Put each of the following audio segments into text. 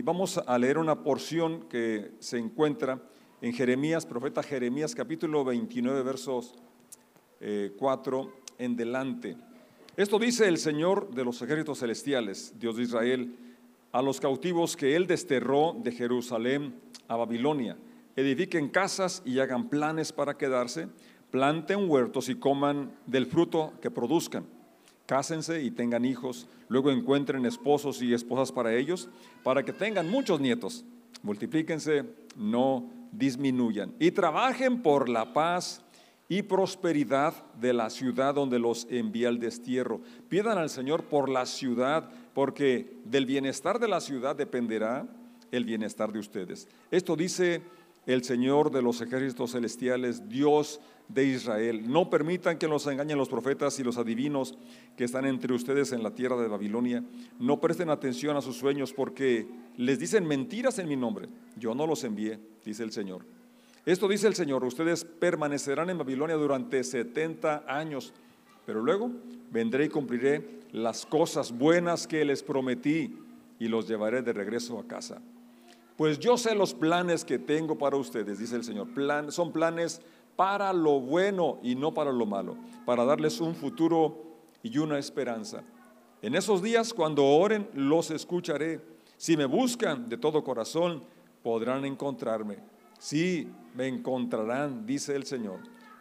Y vamos a leer una porción que se encuentra en Jeremías, profeta Jeremías, capítulo 29, versos 4 eh, en delante. Esto dice el Señor de los ejércitos celestiales, Dios de Israel, a los cautivos que Él desterró de Jerusalén a Babilonia. Edifiquen casas y hagan planes para quedarse, planten huertos y coman del fruto que produzcan. Cásense y tengan hijos, luego encuentren esposos y esposas para ellos, para que tengan muchos nietos. Multiplíquense, no disminuyan. Y trabajen por la paz y prosperidad de la ciudad donde los envía el destierro. Pidan al Señor por la ciudad, porque del bienestar de la ciudad dependerá el bienestar de ustedes. Esto dice el Señor de los ejércitos celestiales, Dios de Israel. No permitan que los engañen los profetas y los adivinos que están entre ustedes en la tierra de Babilonia. No presten atención a sus sueños porque les dicen mentiras en mi nombre. Yo no los envié, dice el Señor. Esto dice el Señor, ustedes permanecerán en Babilonia durante 70 años, pero luego vendré y cumpliré las cosas buenas que les prometí y los llevaré de regreso a casa. Pues yo sé los planes que tengo para ustedes, dice el Señor. son planes para lo bueno y no para lo malo, para darles un futuro y una esperanza. En esos días, cuando oren, los escucharé. Si me buscan de todo corazón, podrán encontrarme. Sí, me encontrarán, dice el Señor.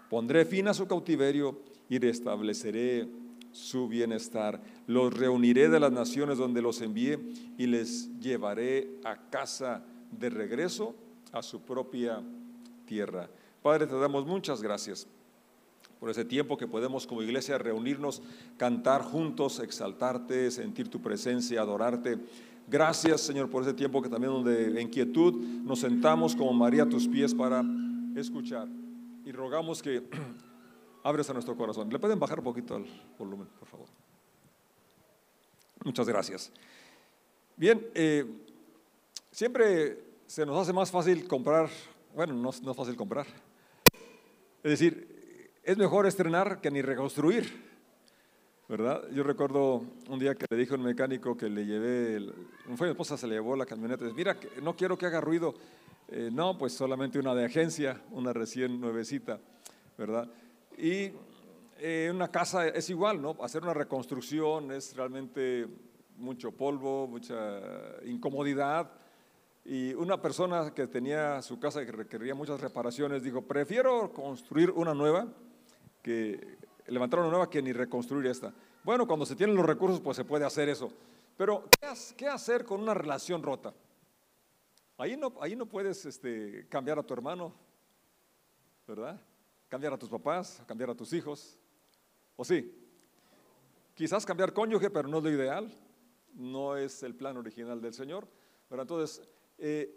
Pondré fin a su cautiverio y restableceré su bienestar. Los reuniré de las naciones donde los envié y les llevaré a casa de regreso a su propia tierra. Padre, te damos muchas gracias por ese tiempo que podemos como iglesia reunirnos, cantar juntos, exaltarte, sentir tu presencia, adorarte. Gracias, Señor, por ese tiempo que también donde en quietud nos sentamos como María a tus pies para escuchar. Y rogamos que abres a nuestro corazón. ¿Le pueden bajar un poquito el volumen, por favor? Muchas gracias. Bien, eh, siempre se nos hace más fácil comprar, bueno, no, no es fácil comprar. Es decir, es mejor estrenar que ni reconstruir. ¿verdad? Yo recuerdo un día que le dije a un mecánico que le llevé, fue mi esposa, se le llevó la camioneta, dice, mira, no quiero que haga ruido. Eh, no, pues solamente una de agencia, una recién nuevecita, ¿verdad? Y eh, una casa es igual, ¿no? Hacer una reconstrucción es realmente mucho polvo, mucha incomodidad. Y una persona que tenía su casa que requería muchas reparaciones dijo, prefiero construir una nueva que levantar una nueva que ni reconstruir esta. Bueno, cuando se tienen los recursos, pues se puede hacer eso. Pero, ¿qué, hacer con una relación rota? Ahí no, ahí no puedes este, cambiar a tu hermano, ¿verdad? Cambiar a tus papás, cambiar a tus hijos. ¿O sí? Quizás cambiar cónyuge, pero no es lo ideal. No es el plan original del Señor. Pero entonces, eh,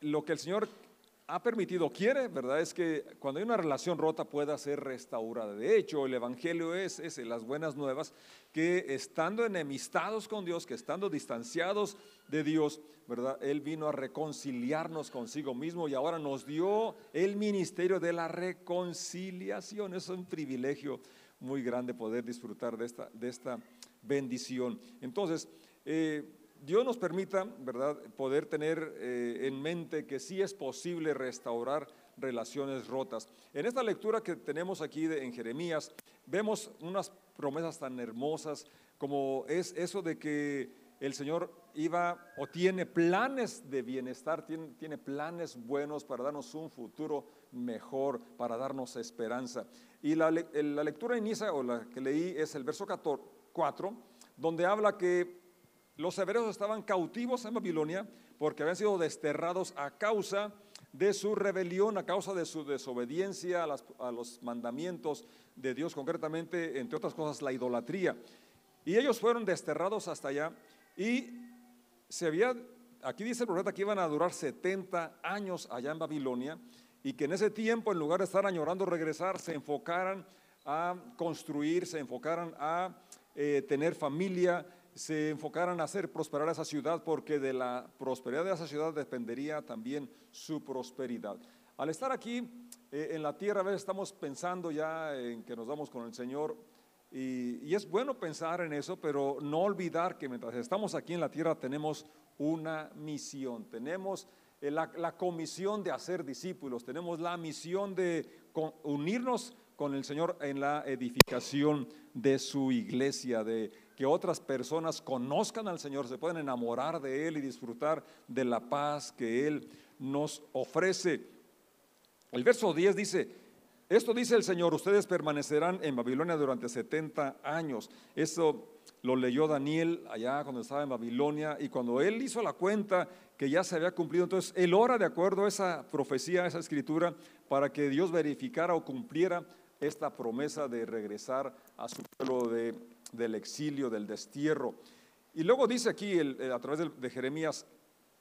lo que el Señor ha permitido, quiere, ¿verdad? Es que cuando hay una relación rota pueda ser restaurada. De hecho, el Evangelio es, es las buenas nuevas, que estando enemistados con Dios, que estando distanciados de Dios, ¿verdad? Él vino a reconciliarnos consigo mismo y ahora nos dio el ministerio de la reconciliación. Es un privilegio muy grande poder disfrutar de esta, de esta bendición. Entonces, eh, Dios nos permita, ¿verdad?, poder tener eh, en mente que sí es posible restaurar relaciones rotas. En esta lectura que tenemos aquí en Jeremías, vemos unas promesas tan hermosas como es eso de que el Señor iba o tiene planes de bienestar, tiene, tiene planes buenos para darnos un futuro mejor, para darnos esperanza. Y la, la lectura inicia, o la que leí, es el verso 4, donde habla que los hebreos estaban cautivos en Babilonia porque habían sido desterrados a causa de su rebelión, a causa de su desobediencia a, los mandamientos de Dios, concretamente, entre otras cosas, la idolatría. Y ellos fueron desterrados hasta allá y se había, aquí dice el profeta que iban a durar 70 años allá en Babilonia y que en ese tiempo, en lugar de estar añorando regresar, se enfocaran a construir, se enfocaran a eh, tener familia, se enfocaran a hacer prosperar esa ciudad, porque de la prosperidad de esa ciudad dependería también su prosperidad. Al estar aquí eh, en la tierra, a veces estamos pensando ya en que nos vamos con el Señor, y, y, es bueno pensar en eso, pero no olvidar que mientras estamos aquí en la tierra tenemos una misión. Tenemos eh, la, comisión de hacer discípulos, tenemos la misión de unirnos con el Señor en la edificación de su iglesia, de que otras personas conozcan al Señor, se puedan enamorar de Él y disfrutar de la paz que Él nos ofrece. El verso 10 dice, esto dice el Señor, ustedes permanecerán en Babilonia durante 70 años. Eso lo leyó Daniel allá cuando estaba en Babilonia y cuando él hizo la cuenta que ya se había cumplido, entonces él ora de acuerdo a esa profecía, a esa escritura, para que Dios verificara o cumpliera esta promesa de regresar a su pueblo del exilio, del destierro. Y luego dice aquí a través de Jeremías,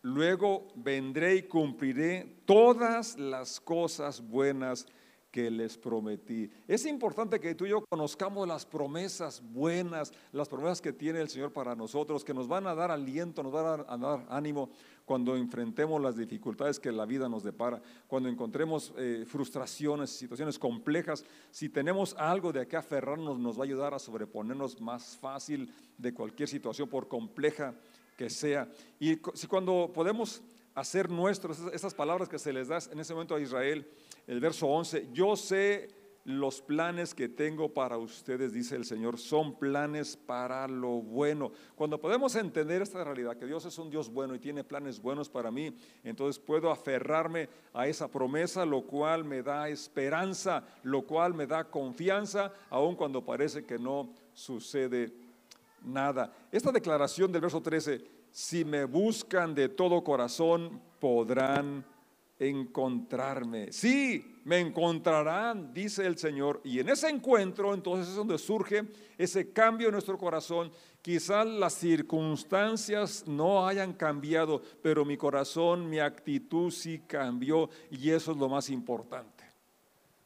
luego vendré y cumpliré todas las cosas buenas que les prometí. Es importante que tú y yo conozcamos las promesas buenas, las promesas que tiene el Señor para nosotros, que nos van a dar aliento, nos van a dar, ánimo cuando enfrentemos las dificultades que la vida nos depara, cuando encontremos eh, frustraciones, situaciones complejas. Si tenemos algo de qué aferrarnos, nos va a ayudar a sobreponernos más fácil de cualquier situación, por compleja que sea. Y si cuando podemos hacer nuestros esas palabras que se les da en ese momento a Israel, el verso 11, yo sé los planes que tengo para ustedes, dice el Señor, son planes para lo bueno. Cuando podemos entender esta realidad, que Dios es un Dios bueno y tiene planes buenos para mí, entonces puedo aferrarme a esa promesa, lo cual me da esperanza, lo cual me da confianza, aun cuando parece que no sucede nada. Esta declaración del verso 13, si me buscan de todo corazón, podrán encontrarme. Sí, me encontrarán, dice el Señor. Y en ese encuentro, entonces es donde surge ese cambio en nuestro corazón. Quizás las circunstancias no hayan cambiado, pero mi corazón, mi actitud sí cambió y eso es lo más importante.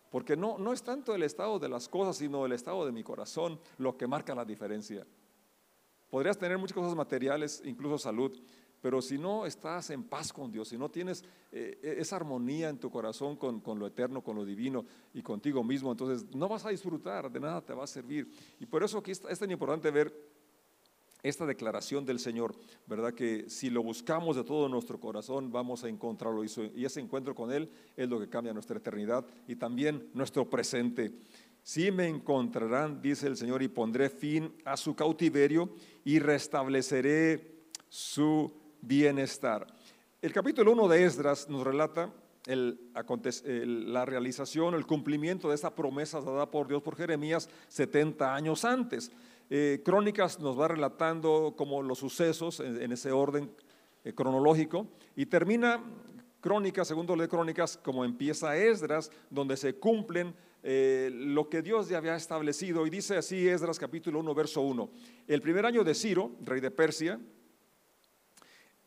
Porque no, no es tanto el estado de las cosas, sino el estado de mi corazón lo que marca la diferencia. Podrías tener muchas cosas materiales, incluso salud, pero si no estás en paz con Dios, si no tienes eh, e-, esa armonía en tu corazón con, lo eterno, con lo divino y contigo mismo, entonces no vas a disfrutar, de nada te va a servir. Y por eso aquí es tan importante ver esta declaración del Señor, ¿verdad? Que si lo buscamos de todo nuestro corazón, vamos a encontrarlo. Y ese encuentro con Él es lo que cambia nuestra eternidad y también nuestro presente. Si me encontrarán, dice el Señor, y pondré fin a su cautiverio y restableceré su bienestar. El capítulo 1 de Esdras nos relata la realización, el cumplimiento de esa promesa dada por Dios por Jeremías 70 años antes. Eh, Crónicas nos va relatando como los sucesos en, ese orden eh, cronológico y termina Crónicas, segundo de Crónicas, como empieza Esdras, donde se cumplen eh, lo que Dios ya había establecido. Y dice así Esdras capítulo 1, verso 1. El primer año de Ciro, rey de Persia,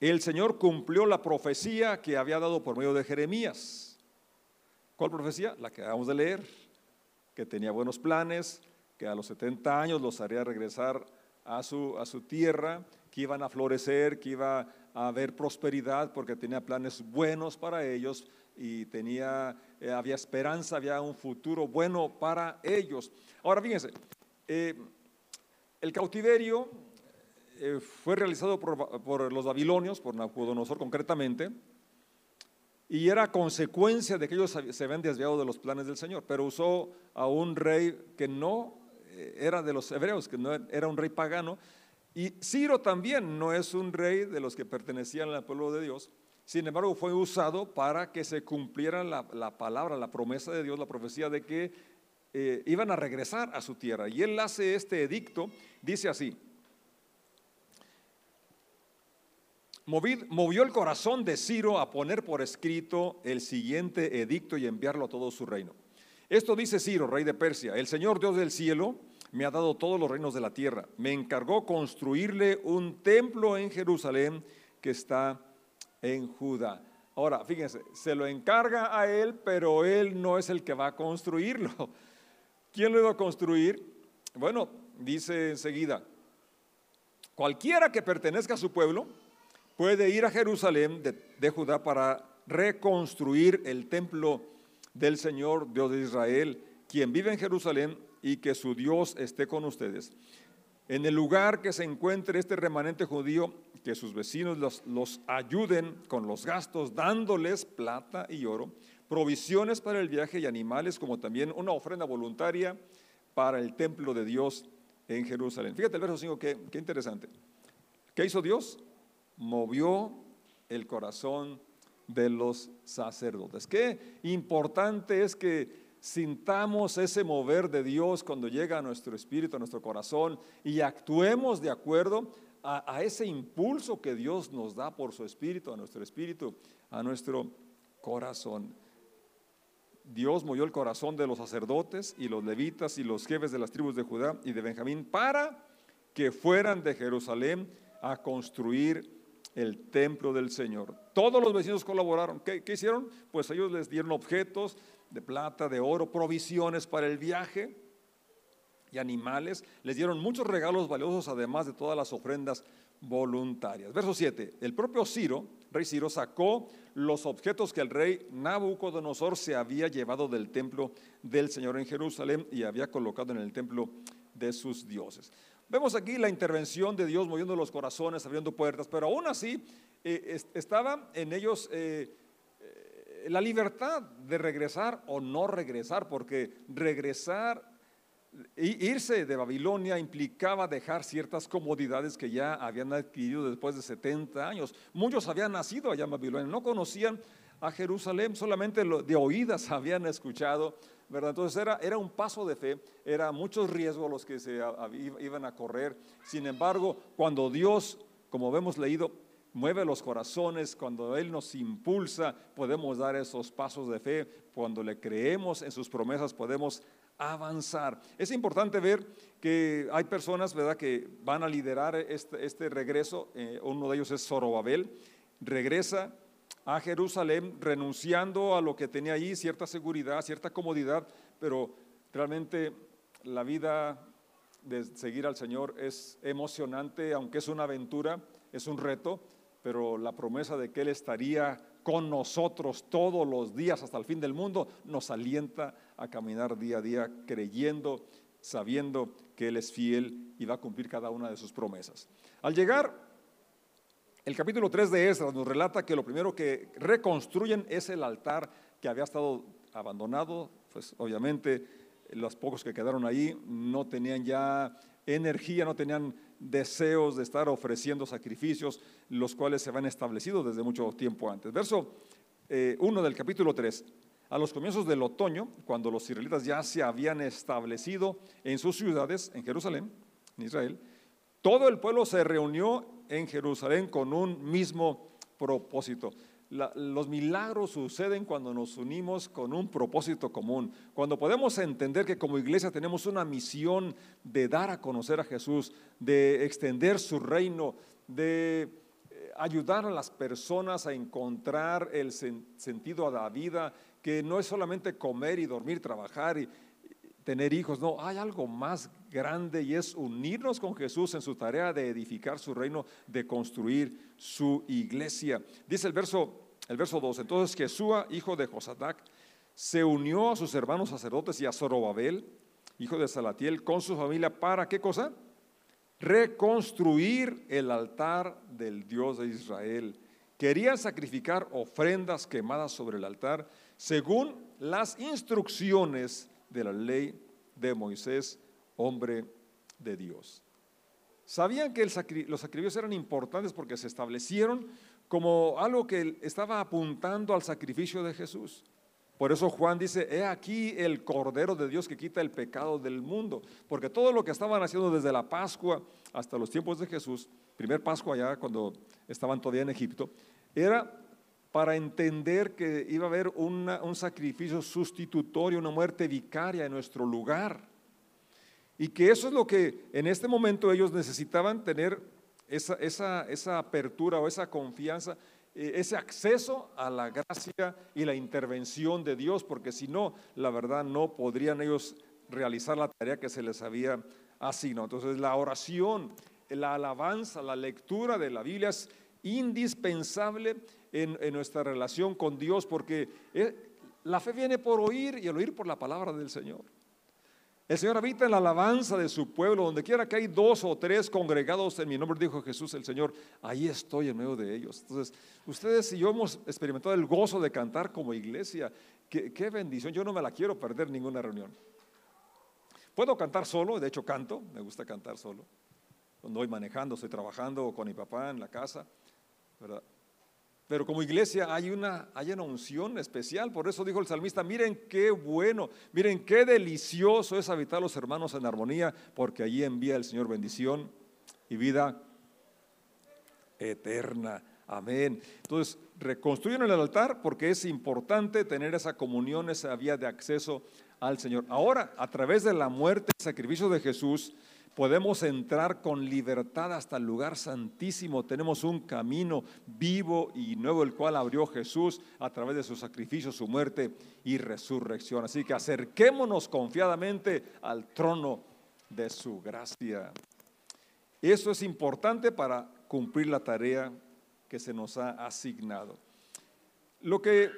el Señor cumplió la profecía que había dado por medio de Jeremías. ¿Cuál profecía? La que acabamos de leer, que tenía buenos planes, que a los 70 años los haría regresar a su, a su tierra, que iban a florecer, que iba a haber prosperidad porque tenía planes buenos para ellos y tenía, eh, había esperanza, había un futuro bueno para ellos. Ahora fíjense, eh, el cautiverio eh, fue realizado por, los babilonios, por Nabucodonosor concretamente, y era consecuencia de que ellos se habían desviado de los planes del Señor, pero usó a un rey que no era de los hebreos, que no era un rey pagano, y Ciro también no es un rey de los que pertenecían al pueblo de Dios, sin embargo fue usado para que se cumpliera la, palabra, la promesa de Dios, la profecía de que eh, iban a regresar a su tierra. Y él hace este edicto, dice así, movió el corazón de Ciro a poner por escrito el siguiente edicto y enviarlo a todo su reino. Esto dice Ciro, rey de Persia, el Señor Dios del cielo me ha dado todos los reinos de la tierra. Me encargó construirle un templo en Jerusalén que está en Judá. Ahora, fíjense, se lo encarga a él, pero él no es el que va a construirlo. ¿Quién lo iba a construir? Bueno, dice enseguida, cualquiera que pertenezca a su pueblo, puede ir a Jerusalén de, Judá para reconstruir el templo del Señor Dios de Israel, quien vive en Jerusalén y que su Dios esté con ustedes. En el lugar que se encuentre este remanente judío que sus vecinos los, los ayuden con los gastos, dándoles plata y oro, provisiones para el viaje y animales, como también una ofrenda voluntaria para el templo de Dios en Jerusalén. Fíjate el verso 5, qué, qué interesante. ¿Qué hizo Dios? Movió el corazón de los sacerdotes. Qué importante es que sintamos ese mover de Dios cuando llega a nuestro espíritu, a nuestro corazón y actuemos de acuerdo a, ese impulso que Dios nos da por su espíritu, a nuestro espíritu, a nuestro corazón. Dios movió el corazón de los sacerdotes y los levitas y los jefes de las tribus de Judá y de Benjamín para que fueran de Jerusalén a construir el templo del Señor. Todos los vecinos colaboraron. ¿Qué, ¿Qué, hicieron? Pues ellos les dieron objetos de plata, de oro, provisiones para el viaje y animales. Les dieron muchos regalos valiosos, además de todas las ofrendas voluntarias. Verso 7. El propio Ciro, rey Ciro, sacó los objetos que el rey Nabucodonosor se había llevado del templo del Señor en Jerusalén y había colocado en el templo de sus dioses. Vemos aquí la intervención de Dios moviendo los corazones, abriendo puertas, pero aún así eh, estaba en ellos eh, eh, la libertad de regresar o no regresar, porque regresar, irse de Babilonia implicaba dejar ciertas comodidades que ya habían adquirido después de 70 años. Muchos habían nacido allá en Babilonia, no conocían a Jerusalén, solamente de oídas habían escuchado ¿verdad? Entonces era, era un paso de fe, era muchos riesgos los que se iban a correr. Sin embargo, cuando Dios, como hemos leído, mueve los corazones, cuando Él nos impulsa, podemos dar esos pasos de fe. Cuando le creemos en sus promesas, podemos avanzar. Es importante ver que hay personas, ¿verdad?, que van a liderar este, este regreso. Eh, uno de ellos es Zorobabel. Regresa a Jerusalén renunciando a lo que tenía allí, cierta seguridad, cierta comodidad, pero realmente la vida de seguir al Señor es emocionante, aunque es una aventura, es un reto, pero la promesa de que Él estaría con nosotros todos los días hasta el fin del mundo nos alienta a caminar día a día creyendo, sabiendo que Él es fiel y va a cumplir cada una de sus promesas. Al llegar el capítulo 3 de Esdras nos relata que lo primero que reconstruyen es el altar que había estado abandonado, pues obviamente los pocos que quedaron ahí no tenían ya energía, no tenían deseos de estar ofreciendo sacrificios, los cuales se habían establecido desde mucho tiempo antes. Verso 1 eh, del capítulo 3. A los comienzos del otoño, cuando los israelitas ya se habían establecido en sus ciudades, en Jerusalén, en Israel, todo el pueblo se reunió en Jerusalén con un mismo propósito. Los milagros suceden cuando nos unimos con un propósito común, cuando podemos entender que como iglesia tenemos una misión de dar a conocer a Jesús, de extender su reino, de eh, ayudar a las personas a encontrar el sentido a la vida, que no es solamente comer y dormir, trabajar y, tener hijos, no, hay algo más grande y es unirnos con Jesús en su tarea de edificar su reino, de construir su iglesia. Dice el verso, el verso 2, entonces Jesúa, hijo de Josadac, se unió a sus hermanos sacerdotes y a Zorobabel, hijo de Salatiel, con su familia, ¿para qué cosa? Reconstruir el altar del Dios de Israel. Querían sacrificar ofrendas quemadas sobre el altar según las instrucciones de la ley de Moisés, hombre de Dios. Sabían que los sacrificios eran importantes porque se establecieron como algo que estaba apuntando al sacrificio de Jesús. Por eso Juan dice, he aquí el Cordero de Dios que quita el pecado del mundo. Porque todo lo que estaban haciendo desde la Pascua hasta los tiempos de Jesús, primer Pascua ya cuando estaban todavía en Egipto, era para entender que iba a haber un sacrificio sustitutorio, una muerte vicaria en nuestro lugar. Y que eso es lo que en este momento ellos necesitaban tener esa, esa, esa apertura o esa confianza, eh, ese acceso a la gracia y la intervención de Dios, porque si no, la verdad no podrían ellos realizar la tarea que se les había asignado. Entonces la oración, la alabanza, la lectura de la Biblia es indispensable en, nuestra relación con Dios, porque eh, la fe viene por oír y el oír por la palabra del Señor. El Señor habita en la alabanza de su pueblo, donde quiera que hay dos o tres congregados en mi nombre, dijo Jesús el Señor, ahí estoy en medio de ellos. Entonces, ustedes y yo hemos experimentado el gozo de cantar como iglesia. Qué, bendición, yo no me la quiero perder ninguna reunión. Puedo cantar solo, de hecho canto, me gusta cantar solo. Cuando voy manejando, estoy trabajando con mi papá en la casa, ¿verdad? Pero como iglesia hay una, hay una unción especial, por eso dijo el salmista, miren qué bueno, miren qué delicioso es habitar los hermanos en armonía, porque allí envía el Señor bendición y vida eterna. Amén. Entonces, reconstruyen el altar porque es importante tener esa comunión, esa vía de acceso al Señor. Ahora, a través de la muerte y sacrificio de Jesús, podemos entrar con libertad hasta el lugar santísimo. Tenemos un camino vivo y nuevo, el cual abrió Jesús a través de su sacrificio, su muerte y resurrección. Así que acerquémonos confiadamente al trono de su gracia. Eso es importante para cumplir la tarea que se nos ha asignado. Lo que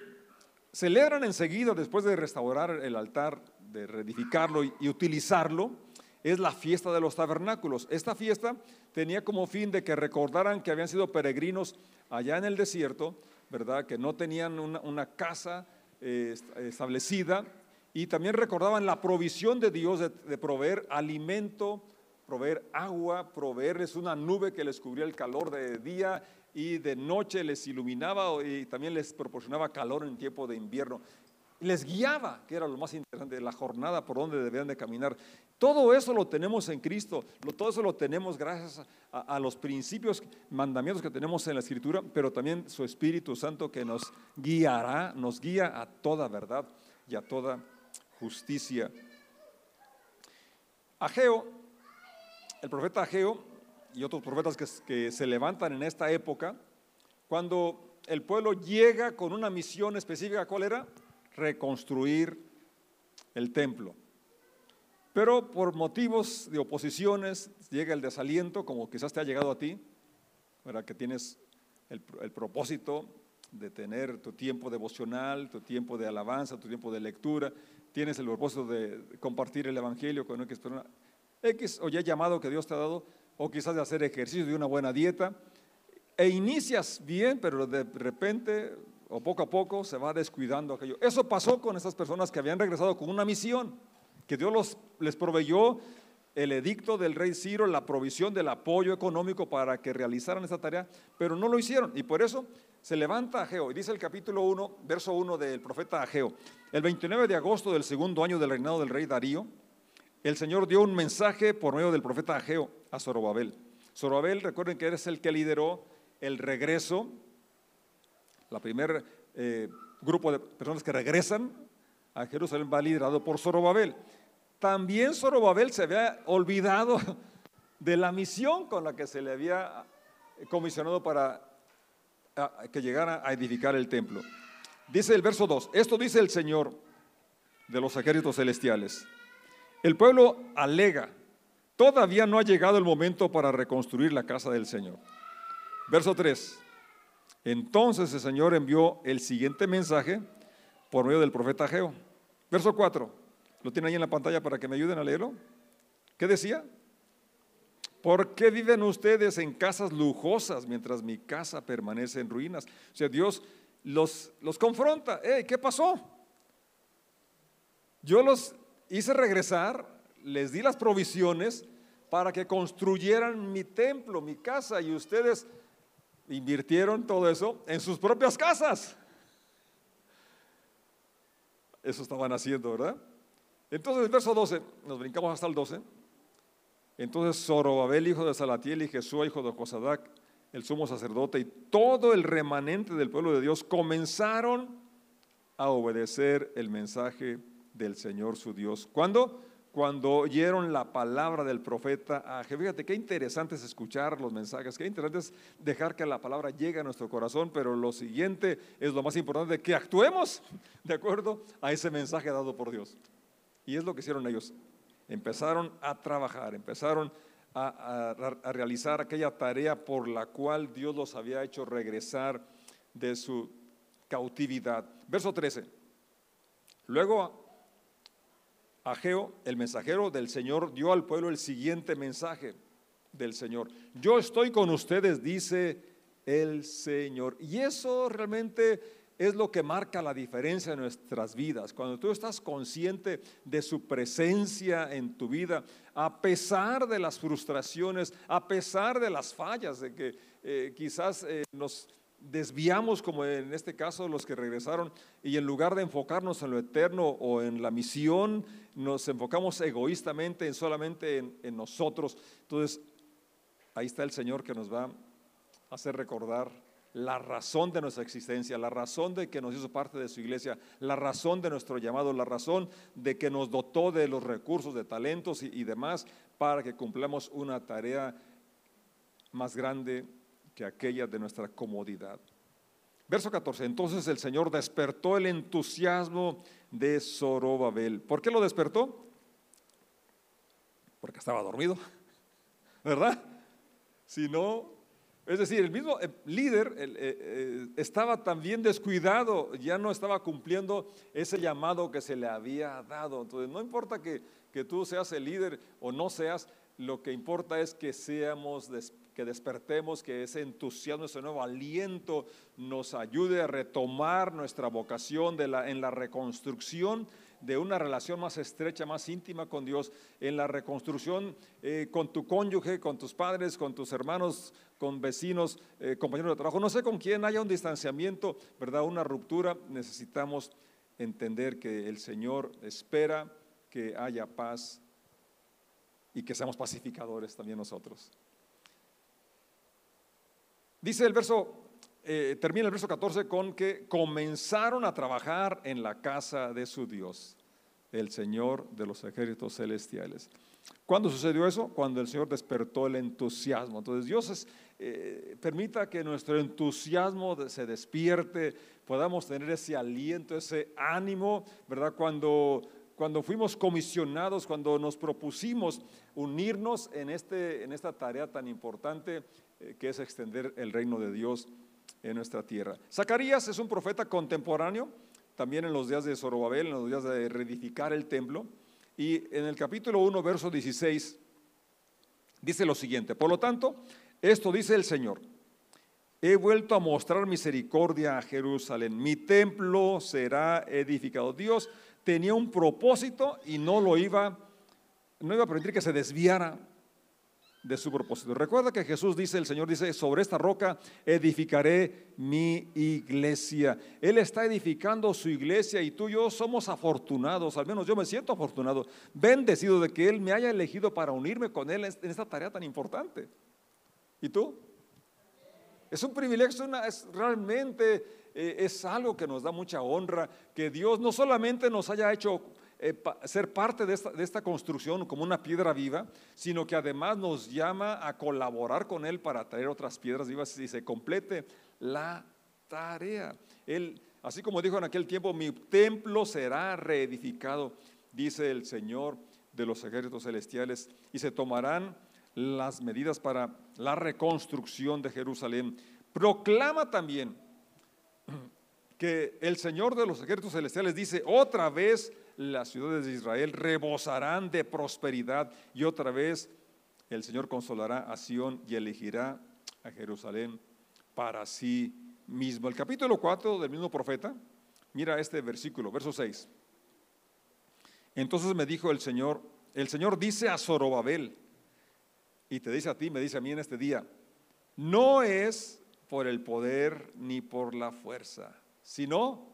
celebran enseguida después de restaurar el altar, de reedificarlo y, utilizarlo, es la fiesta de los tabernáculos. Esta fiesta tenía como fin de que recordaran que habían sido peregrinos allá en el desierto, ¿verdad? Que no tenían una, casa eh, establecida y también recordaban la provisión de Dios de, de, proveer alimento, proveer agua, proveerles una nube que les cubría el calor de día y de noche les iluminaba y también les proporcionaba calor en tiempo de invierno les guiaba, que era lo más interesante la jornada por donde debían de caminar. Todo eso lo tenemos en Cristo, todo eso lo tenemos gracias a, los principios, mandamientos que tenemos en la Escritura, pero también su Espíritu Santo que nos guiará, nos guía a toda verdad y a toda justicia. Ageo, el profeta Ageo y otros profetas que, que se levantan en esta época, cuando el pueblo llega con una misión específica, ¿cuál era? Reconstruir el templo. Pero por motivos de oposiciones llega el desaliento, como quizás te ha llegado a ti, para que tienes el, propósito de tener tu tiempo devocional, tu tiempo de alabanza, tu tiempo de lectura, tienes el propósito de compartir el Evangelio con X o ya llamado que Dios te ha dado, o quizás de hacer ejercicio de una buena dieta, e inicias bien, pero de repente o poco a poco se va descuidando aquello. Eso pasó con esas personas que habían regresado con una misión, que Dios les proveyó el edicto del rey Ciro, la provisión del apoyo económico para que realizaran esta tarea, pero no lo hicieron. Y por eso se levanta Ageo, y dice el capítulo 1, verso 1 del profeta Ageo, el 29 de agosto del segundo año del reinado del rey Darío, el Señor dio un mensaje por medio del profeta Ageo a Zorobabel. Zorobabel, recuerden que es el que lideró el regreso la primer eh, grupo de personas que regresan a Jerusalén va liderado por Zorobabel. También Zorobabel se había olvidado de la misión con la que se le había comisionado para que llegara a edificar el templo. Dice el verso 2, esto dice el Señor de los ejércitos celestiales. El pueblo alega, todavía no ha llegado el momento para reconstruir la casa del Señor. Verso 3, entonces el Señor envió el siguiente mensaje por medio del profeta Geo. Verso 4. ¿Lo tiene ahí en la pantalla para que me ayuden a leerlo? ¿Qué decía? ¿Por qué viven ustedes en casas lujosas mientras mi casa permanece en ruinas? O sea, Dios los, los confronta. ¿Qué pasó? Yo los hice regresar, les di las provisiones para que construyeran mi templo, mi casa, y ustedes invirtieron todo eso en sus propias casas. Eso estaban haciendo, ¿verdad? Entonces, el verso 12, nos brincamos hasta el 12. Entonces, Zorobabel, hijo de Salatiel, y Jesús, hijo de Josadac, el sumo sacerdote, y todo el remanente del pueblo de Dios comenzaron a obedecer el mensaje del Señor su Dios. ¿Cuándo? Cuando oyeron la palabra del profeta Fíjate qué interesante es escuchar los mensajes, qué interesante es dejar que la palabra llegue a nuestro corazón, pero lo siguiente es lo más importante, que actuemos de acuerdo a ese mensaje dado por Dios. Y es lo que hicieron ellos. Empezaron a trabajar, empezaron a, a realizar aquella tarea por la cual Dios los había hecho regresar de su cautividad. Verso 13. Luego Ageo, el mensajero del Señor, dio al pueblo el siguiente mensaje del Señor. Yo estoy con ustedes, dice el Señor. Y eso realmente es lo que marca la diferencia en nuestras vidas. Cuando tú estás consciente de su presencia en tu vida, a pesar de las frustraciones, a pesar de las fallas, de que eh, quizás eh, nos desviamos, como en este caso los que regresaron, y en lugar de enfocarnos en lo eterno o en la misión, nos enfocamos egoístamente en solamente en, nosotros. Entonces, ahí está el Señor que nos va a hacer recordar la razón de nuestra existencia, la razón de que nos hizo parte de su iglesia, la razón de nuestro llamado, la razón de que nos dotó de los recursos, de talentos y demás para que cumplamos una tarea más grande que aquella de nuestra comodidad. Verso 14, entonces el Señor despertó el entusiasmo de Zorobabel. ¿Por qué lo despertó? Porque estaba dormido, ¿verdad? Si no, es decir, el mismo eh, líder eh, eh, estaba también descuidado, ya no estaba cumpliendo ese llamado que se le había dado. Entonces, no importa que, que tú seas el líder o no seas, lo que importa es que seamos, que despertemos, que ese entusiasmo, ese nuevo aliento nos ayude a retomar nuestra vocación en la reconstrucción de una relación más estrecha, más íntima con Dios, en la reconstrucción eh, con tu cónyuge, con tus padres, con tus hermanos, con vecinos, eh, compañeros de trabajo. No sé con quién haya un distanciamiento, ¿verdad? Una ruptura. Necesitamos entender que el Señor espera que haya paz y que seamos pacificadores también nosotros. Dice el verso, eh, termina el verso 14 con que comenzaron a trabajar en la casa de su Dios, el Señor de los ejércitos celestiales. ¿Cuándo sucedió eso? Cuando el Señor despertó el entusiasmo. Entonces Dios eh, permita que nuestro entusiasmo se despierte, podamos tener ese aliento, ese ánimo, ¿verdad? Cuando cuando fuimos comisionados, cuando nos propusimos unirnos en, este, en esta tarea tan importante que es extender el reino de Dios en nuestra tierra. Zacarías es un profeta contemporáneo, también en los días de Zorobabel, en los días de reedificar el templo, y en el capítulo 1, verso 16, dice lo siguiente, por lo tanto, esto dice el Señor, he vuelto a mostrar misericordia a Jerusalén, mi templo será edificado. Dios tenía un propósito y no lo iba, no iba a permitir que se desviara de su propósito. Recuerda que Jesús dice, el Señor dice, sobre esta roca edificaré mi iglesia. Él está edificando su iglesia y tú y yo somos afortunados, al menos yo me siento afortunado, bendecido de que Él me haya elegido para unirme con Él en esta tarea tan importante. ¿Y tú? Es un privilegio, es realmente eh, es algo que nos da mucha honra, que Dios no solamente nos haya hecho eh, ser parte de esta, de esta, construcción como una piedra viva, sino que además nos llama a colaborar con Él para traer otras piedras vivas y se complete la tarea. Él, así como dijo en aquel tiempo, mi templo será reedificado, dice el Señor de los ejércitos celestiales, y se tomarán las medidas para la reconstrucción de Jerusalén. Proclama también que el Señor de los ejércitos celestiales dice, otra vez las ciudades de Israel rebosarán de prosperidad y otra vez el Señor consolará a Sión y elegirá a Jerusalén para sí mismo. El capítulo 4 del mismo profeta, mira este versículo, verso 6. Entonces me dijo el Señor, el Señor dice a Zorobabel, y te dice a ti, me dice a mí en este día, no es por el poder ni por la fuerza sino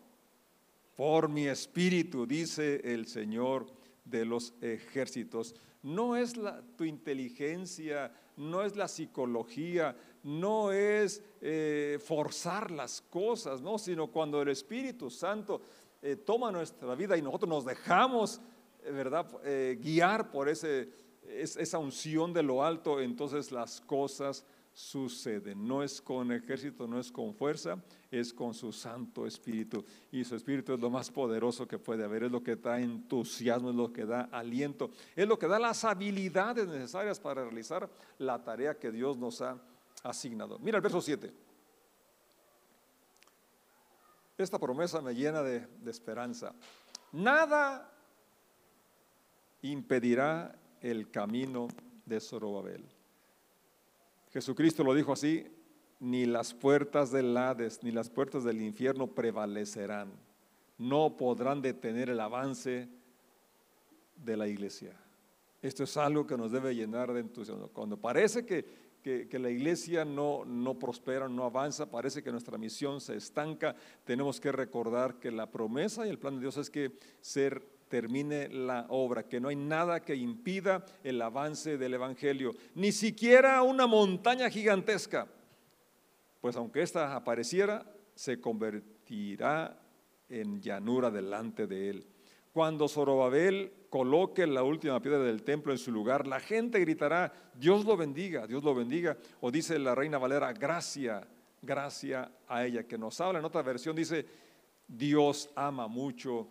por mi espíritu, dice el Señor de los ejércitos. No es la, tu inteligencia, no es la psicología, no es eh, forzar las cosas, no, sino cuando el Espíritu Santo eh, toma nuestra vida y nosotros nos dejamos, eh, ¿verdad?, guiar por ese, esa unción de lo alto, entonces las cosas sucede. No es con ejército, no es con fuerza, es con su Santo Espíritu. Y su Espíritu es lo más poderoso que puede haber, es lo que da entusiasmo, es lo que da aliento, es lo que da las habilidades necesarias para realizar la tarea que Dios nos ha asignado. Mira el verso 7. Esta promesa me llena de, de esperanza. Nada impedirá el camino de Zorobabel. Jesucristo lo dijo así, ni las puertas del Hades ni las puertas del infierno prevalecerán. No podrán detener el avance de la iglesia. Esto es algo que nos debe llenar de entusiasmo. Cuando parece que, la iglesia no, no prospera, no avanza, parece que nuestra misión se estanca, tenemos que recordar que la promesa y el plan de Dios es que ser termine la obra, que no hay nada que impida el avance del Evangelio, ni siquiera una montaña gigantesca, pues aunque ésta apareciera, se convertirá en llanura delante de él. Cuando Zorobabel coloque la última piedra del templo en su lugar, la gente gritará, Dios lo bendiga, Dios lo bendiga. O dice la reina Valera, gracia, gracia a ella, que nos habla en otra versión, dice, Dios ama mucho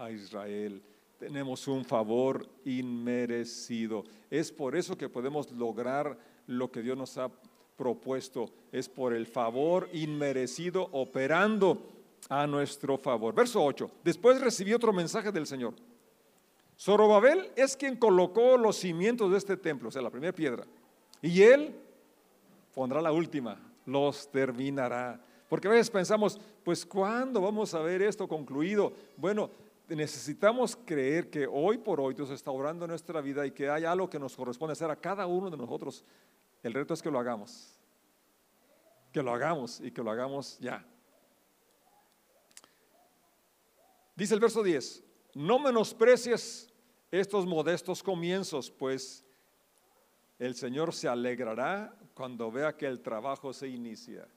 a Israel. Tenemos un favor inmerecido. Es por eso que podemos lograr lo que Dios nos ha propuesto. Es por el favor inmerecido operando a nuestro favor. Verso 8. Después recibí otro mensaje del Señor. Zorobabel es quien colocó los cimientos de este templo, o sea, la primera piedra. Y él pondrá la última, los terminará. Porque a veces pensamos, pues ¿cuándo vamos a ver esto concluido? Bueno, necesitamos creer que hoy por hoy Dios está obrando en nuestra vida y que hay algo que nos corresponde hacer a cada uno de nosotros. El reto es que lo hagamos. Que lo hagamos y que lo hagamos ya. Dice el verso 10, no menosprecies estos modestos comienzos, pues el Señor se alegrará cuando vea que el trabajo se inicia.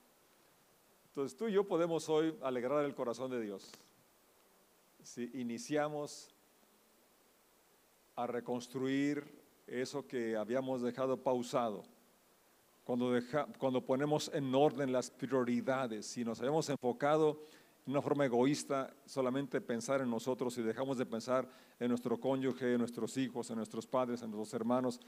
Entonces tú y yo podemos hoy alegrar el corazón de Dios si iniciamos a reconstruir eso que habíamos dejado pausado, cuando, ponemos en orden las prioridades, si nos habíamos enfocado en una forma egoísta, solamente pensar en nosotros y dejamos de pensar en nuestro cónyuge, en nuestros hijos, en nuestros padres, en nuestros hermanos,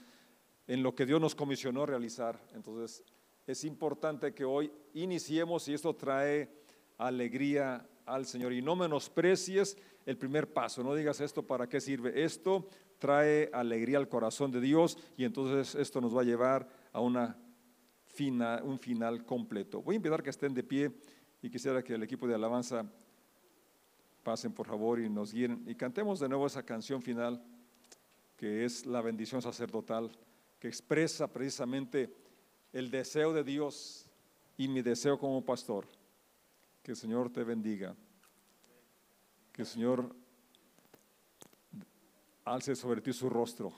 en lo que Dios nos comisionó realizar. Entonces, es importante que hoy iniciemos y esto trae alegría al Señor y no menosprecies el primer paso, no digas esto para qué sirve. Esto trae alegría al corazón de Dios y entonces esto nos va a llevar a una un final completo. Voy a invitar que estén de pie y quisiera que el equipo de alabanza pasen por favor y nos guíen y cantemos de nuevo esa canción final que es la bendición sacerdotal, que expresa precisamente el deseo de Dios y mi deseo como pastor. Que el Señor te bendiga. Que el Señor alce sobre ti su rostro.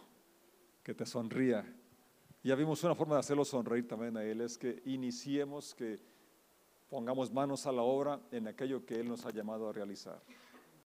Que te sonría. Ya vimos una forma de hacerlo sonreír también a Él, es que iniciemos, que pongamos manos a la obra en aquello que Él nos ha llamado a realizar.